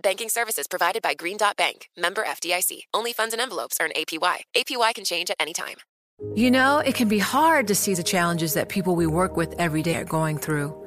Banking services provided by Green Dot Bank, member FDIC. Only funds and envelopes earn APY. APY can change at any time. You know, it can be hard to see the challenges that people we work with every day are going through.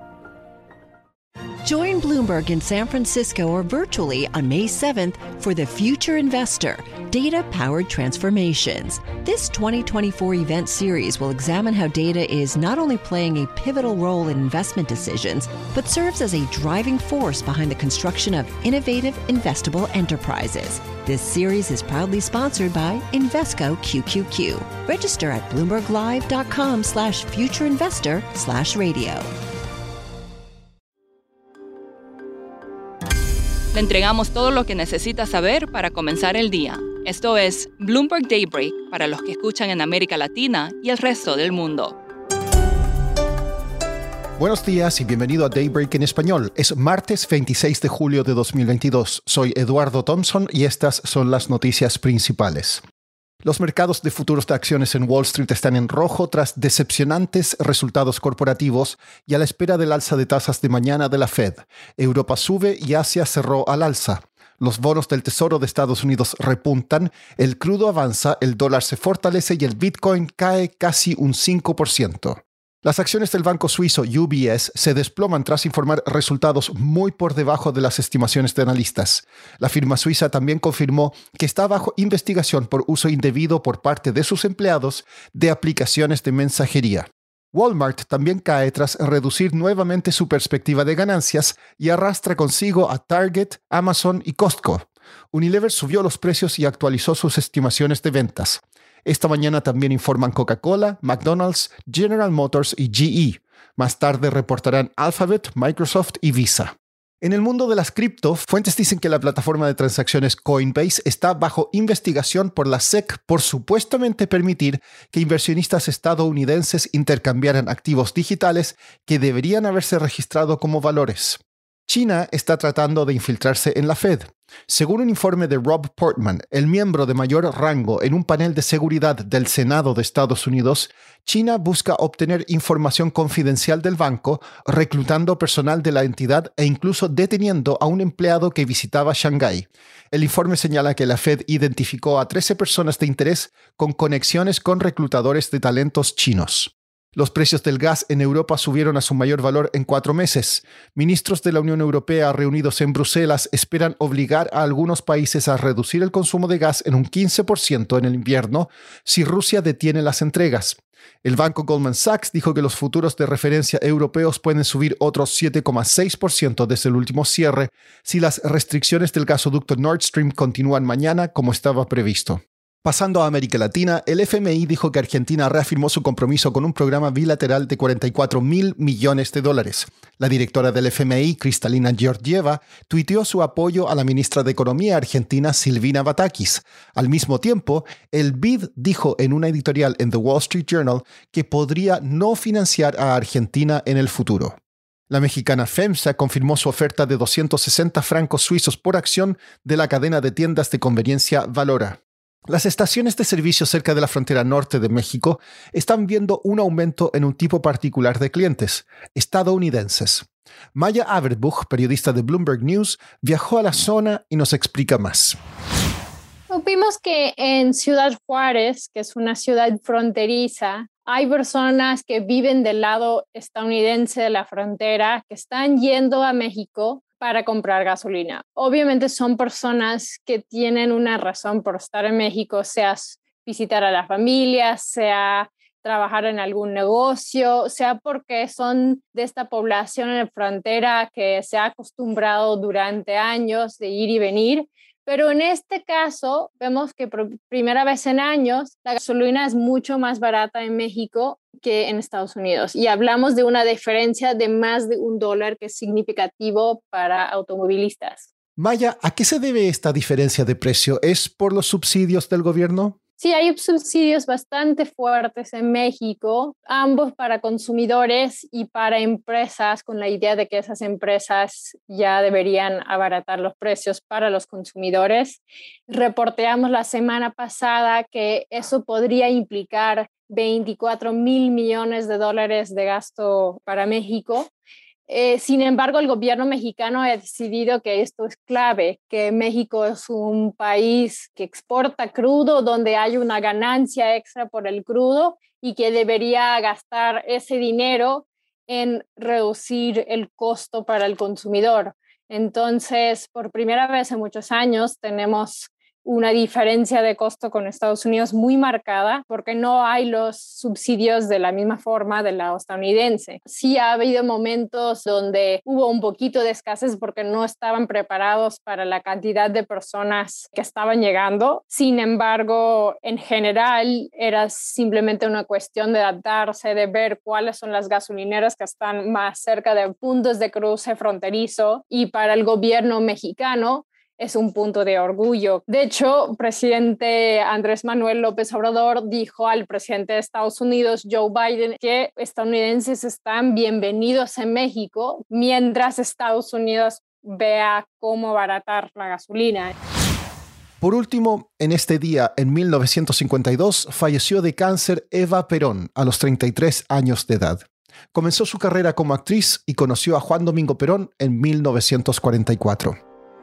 Join Bloomberg in San Francisco or virtually on May 7th for the Future Investor Data Powered Transformations. This 2024 event series will examine how data is not only playing a pivotal role in investment decisions, but serves as a driving force behind the construction of innovative, investable enterprises. This series is proudly sponsored by Invesco QQQ. Register at bloomberglive.com slash futureinvestor slash radio. Le entregamos todo lo que necesita saber para comenzar el día. Esto es Bloomberg Daybreak para los que escuchan en América Latina y el resto del mundo. Buenos días y bienvenido a Daybreak en español. Es martes 26 de julio de 2022. Soy Eduardo Thompson y estas son las noticias principales. Los mercados de futuros de acciones en Wall Street están en rojo tras decepcionantes resultados corporativos y a la espera del alza de tasas de mañana de la Fed. Europa sube y Asia cerró al alza. Los bonos del Tesoro de Estados Unidos repuntan, el crudo avanza, el dólar se fortalece y el Bitcoin cae casi un 5%. Las acciones del banco suizo UBS se desploman tras informar resultados muy por debajo de las estimaciones de analistas. La firma suiza también confirmó que está bajo investigación por uso indebido por parte de sus empleados de aplicaciones de mensajería. Walmart también cae tras reducir nuevamente su perspectiva de ganancias y arrastra consigo a Target, Amazon y Costco. Unilever subió los precios y actualizó sus estimaciones de ventas. Esta mañana también informan Coca-Cola, McDonald's, General Motors y GE. Más tarde reportarán Alphabet, Microsoft y Visa. En el mundo de las cripto, fuentes dicen que la plataforma de transacciones Coinbase está bajo investigación por la SEC por supuestamente permitir que inversionistas estadounidenses intercambiaran activos digitales que deberían haberse registrado como valores. China está tratando de infiltrarse en la Fed. Según un informe de Rob Portman, el miembro de mayor rango en un panel de seguridad del Senado de Estados Unidos, China busca obtener información confidencial del banco, reclutando personal de la entidad e incluso deteniendo a un empleado que visitaba Shanghái. El informe señala que la Fed identificó a 13 personas de interés con conexiones con reclutadores de talentos chinos. Los precios del gas en Europa subieron a su mayor valor en cuatro meses. Ministros de la Unión Europea reunidos en Bruselas esperan obligar a algunos países a reducir el consumo de gas en un 15% en el invierno si Rusia detiene las entregas. El banco Goldman Sachs dijo que los futuros de referencia europeos pueden subir otros 7,6% desde el último cierre si las restricciones del gasoducto Nord Stream continúan mañana como estaba previsto. Pasando a América Latina, el FMI dijo que Argentina reafirmó su compromiso con un programa bilateral de 44 mil millones de dólares. La directora del FMI, Cristalina Georgieva, tuiteó su apoyo a la ministra de Economía argentina, Silvina Batakis. Al mismo tiempo, el BID dijo en una editorial en The Wall Street Journal que podría no financiar a Argentina en el futuro. La mexicana FEMSA confirmó su oferta de 260 francos suizos por acción de la cadena de tiendas de conveniencia Valora. Las estaciones de servicio cerca de la frontera norte de México están viendo un aumento en un tipo particular de clientes, estadounidenses. Maya Averbuch, periodista de Bloomberg News, viajó a la zona y nos explica más. Vimos que en Ciudad Juárez, que es una ciudad fronteriza, hay personas que viven del lado estadounidense de la frontera que están yendo a México para comprar gasolina. Obviamente son personas que tienen una razón por estar en México, sea visitar a la familia, sea trabajar en algún negocio, sea porque son de esta población en la frontera que se ha acostumbrado durante años de ir y venir. Pero en este caso, vemos que por primera vez en años, la gasolina es mucho más barata en México que en Estados Unidos. Y hablamos de una diferencia de más de un dólar que es significativo para automovilistas. Maya, ¿a qué se debe esta diferencia de precio? ¿Es por los subsidios del gobierno? Sí, hay subsidios bastante fuertes en México, ambos para consumidores y para empresas, con la idea de que esas empresas ya deberían abaratar los precios para los consumidores. Reporteamos la semana pasada que eso podría implicar 24 mil millones de dólares de gasto para México eh, sin embargo, el gobierno mexicano ha decidido que esto es clave, que México es un país que exporta crudo, donde hay una ganancia extra por el crudo y que debería gastar ese dinero en reducir el costo para el consumidor. Entonces, por primera vez en muchos años tenemos una diferencia de costo con Estados Unidos muy marcada porque no hay los subsidios de la misma forma de la estadounidense. Sí ha habido momentos donde hubo un poquito de escasez porque no estaban preparados para la cantidad de personas que estaban llegando. Sin embargo, en general era simplemente una cuestión de adaptarse, de ver cuáles son las gasolineras que están más cerca de puntos de cruce fronterizo y para el gobierno mexicano es un punto de orgullo. De hecho, presidente Andrés Manuel López Obrador dijo al presidente de Estados Unidos, Joe Biden, que estadounidenses están bienvenidos en México mientras Estados Unidos vea cómo abaratar la gasolina. Por último, en este día, en 1952, falleció de cáncer Eva Perón a los 33 años de edad. Comenzó su carrera como actriz y conoció a Juan Domingo Perón en 1944.